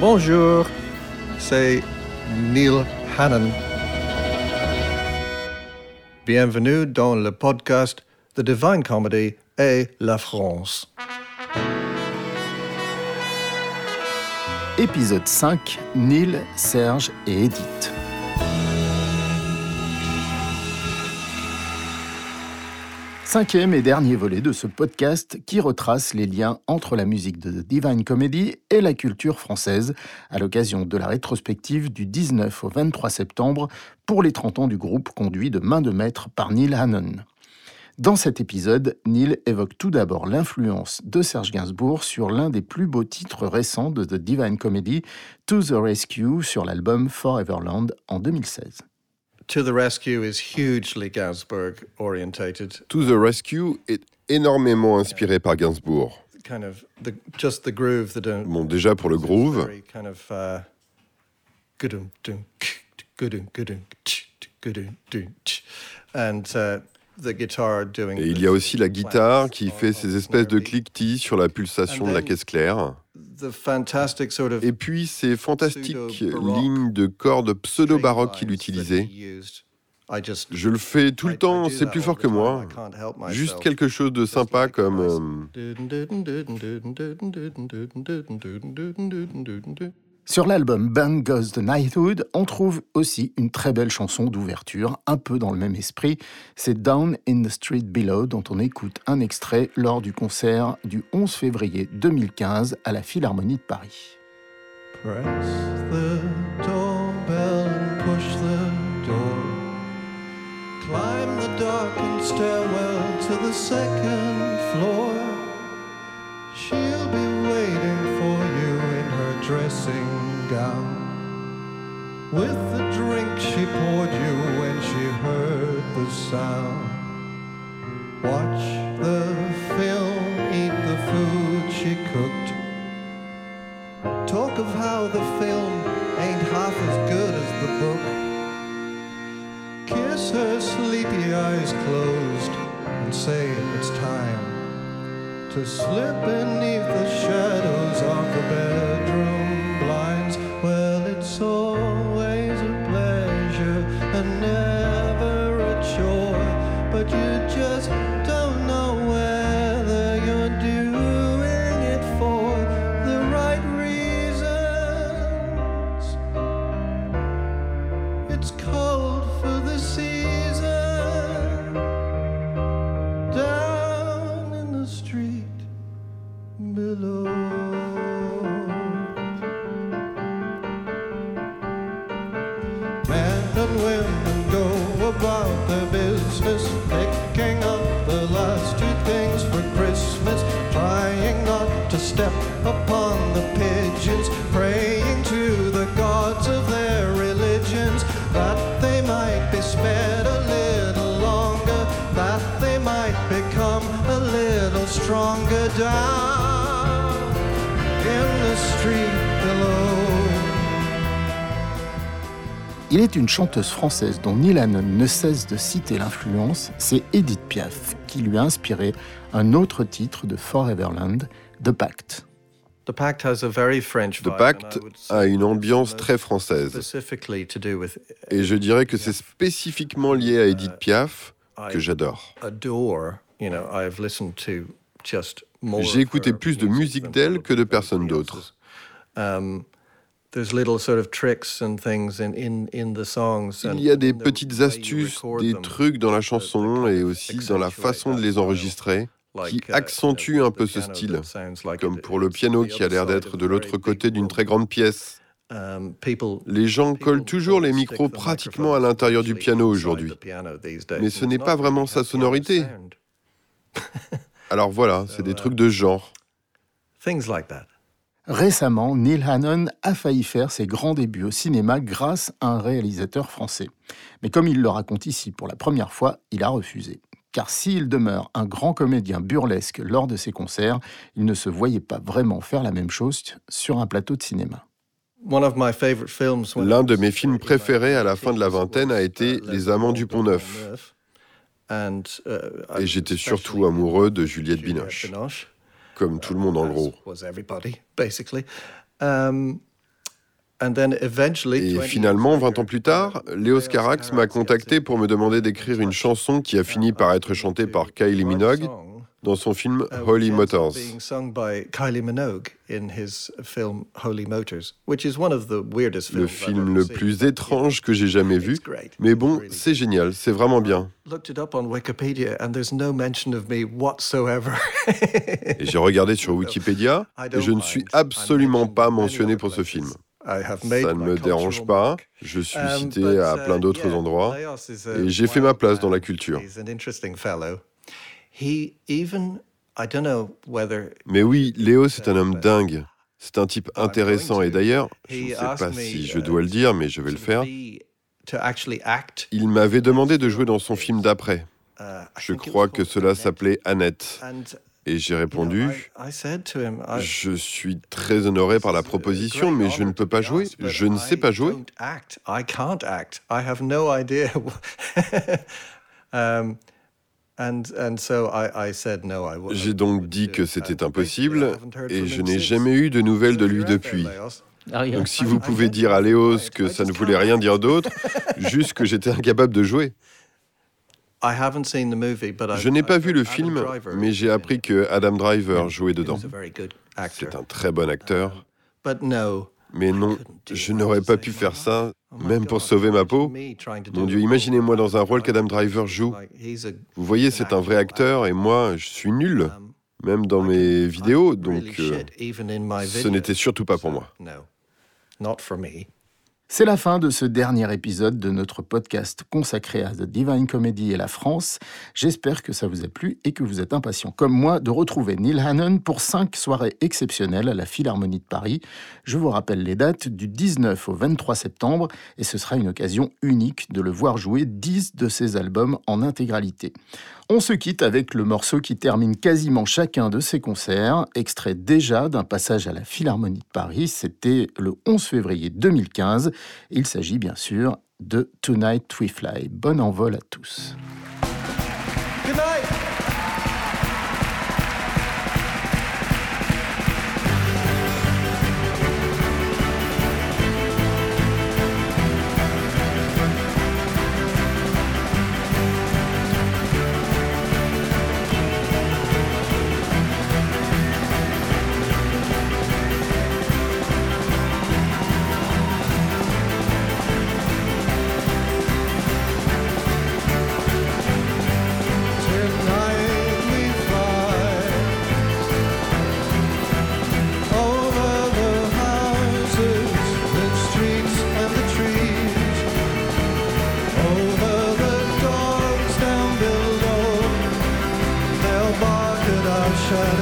Bonjour, c'est Neil Hannon. Bienvenue dans le podcast The Divine Comedy et la France. Épisode 5, Neil, Serge et Edith. Cinquième et dernier volet de ce podcast qui retrace les liens entre la musique de The Divine Comedy et la culture française à l'occasion de la rétrospective du 19 au 23 septembre pour les 30 ans du groupe conduit de main de maître par Neil Hannon. Dans cet épisode, Neil évoque tout d'abord l'influence de Serge Gainsbourg sur l'un des plus beaux titres récents de The Divine Comedy, To the Rescue, sur l'album Foreverland en 2016. To the Rescue is hugely Gainsbourg orientated. To the Rescue est énormément inspiré par Gainsbourg. Kind of the, just the groove that uh, Bon, déjà pour le groove, of uh, and uh, et il y a aussi la guitare qui fait ces espèces de cliquetis sur la pulsation de la caisse claire. Et puis ces fantastiques lignes de cordes pseudo-baroques qu'il utilisait. Je le fais tout le temps, c'est plus fort que moi. Juste quelque chose de sympa comme... euh, Sur l'album Bang Goes the Knighthood, on trouve aussi une très belle chanson d'ouverture, un peu dans le même esprit. C'est Down in the Street Below, dont on écoute un extrait lors du concert du 11 février 2015 à la Philharmonie de Paris. Press the doorbell and push the door. Climb the darkened stairwell to the second floor. She'll be waiting for you in her dressing With the drink she poured you when she heard the sound. Watch the film, eat the food she cooked. Talk of how the film ain't half as good as the book. Kiss her sleepy eyes closed and say it's time to slip beneath the shadows of the bedroom about their business, picking up the last two things for Christmas, trying not to step upon the pigeons, praying to the gods of their religions that they might be spared a little longer, that they might become a little stronger down in the street below. Il est une chanteuse française dont Neil Hannon ne cesse de citer l'influence, c'est Edith Piaf, qui lui a inspiré un autre titre de Foreverland, The Pact. The Pact has a very French The Pact a une ambiance très française. Et je dirais que c'est spécifiquement lié à Edith Piaf que j'adore. J'ai écouté plus de musique d'elle que de personne d'autre. Il y a des petites astuces, des trucs dans la chanson et aussi dans la façon de les enregistrer qui uh, accentue un the peu ce style, comme pour le piano qui a l'air d'être de l'autre côté d'une très grande pièce. Um, Les gens collent toujours les micros pratiquement à l'intérieur du piano aujourd'hui. Mais ce n'est pas vraiment sa sonorité. Alors voilà, c'est des trucs de genre. Things like that. Récemment, Neil Hannon a failli faire ses grands débuts au cinéma grâce à un réalisateur français. Mais comme il le raconte ici pour la première fois, il a refusé. Car s'il demeure un grand comédien burlesque lors de ses concerts, il ne se voyait pas vraiment faire la même chose sur un plateau de cinéma. L'un de mes films préférés à la fin de la vingtaine a été Les Amants du Pont-Neuf. And, uh, Et j'étais surtout amoureux de Juliette Binoche, comme tout le monde en gros. Um, Et finalement, 20 ans plus tard, Léos Carax m'a contacté pour me demander d'écrire une chanson qui a fini par être chantée par Kylie Minogue dans son film uh, Holy Motors. Le film le plus étrange que j'ai jamais vu, mais bon, c'est génial, c'est vraiment bien. et j'ai regardé sur Wikipédia et je ne suis absolument pas mentionné pour ce film. Ça ne me dérange pas. Je suis um, cité à plein uh, d'autres endroits et j'ai fait ma place dans la culture. Mais oui, Léo, c'est un homme dingue. C'est un type intéressant et d'ailleurs, je ne sais pas si je dois le dire, mais je vais le faire. Il m'avait demandé de jouer dans son film d'après. Uh, je crois que cela s'appelait Annette. Et j'ai répondu, je suis très honoré par la proposition, mais je ne peux pas jouer, je ne sais pas jouer. J'ai donc dit que c'était impossible et je n'ai jamais eu de nouvelles de lui depuis. Donc si vous pouvez dire à Léos que ça ne voulait rien dire d'autre, juste que j'étais incapable de jouer. Je n'ai pas vu le film, mais j'ai appris que Adam Driver jouait dedans. C'est un très bon acteur. Mais non, je n'aurais pas pu faire ça, oh même pour sauver ma peau. Mon Dieu, imaginez-moi dans un rôle qu'Adam Driver joue. Vous voyez, c'est un vrai acteur et moi, je suis nul, um, même dans mes vidéos, donc euh, ce n'était surtout pas pour moi. C'est la fin de ce dernier épisode de notre podcast consacré à The Divine Comedy et la France. J'espère que ça vous a plu et que vous êtes impatient comme moi de retrouver Neil Hannon pour cinq soirées exceptionnelles à la Philharmonie de Paris. Je vous rappelle les dates du 19 au 23 septembre et ce sera une occasion unique de le voir jouer 10 de ses albums en intégralité. On se quitte avec le morceau qui termine quasiment chacun de ses concerts, extrait déjà d'un passage à la Philharmonie de Paris, c'était le 11 février 2015. Il s'agit bien sûr de Tonight We Fly. Bon envol à tous. try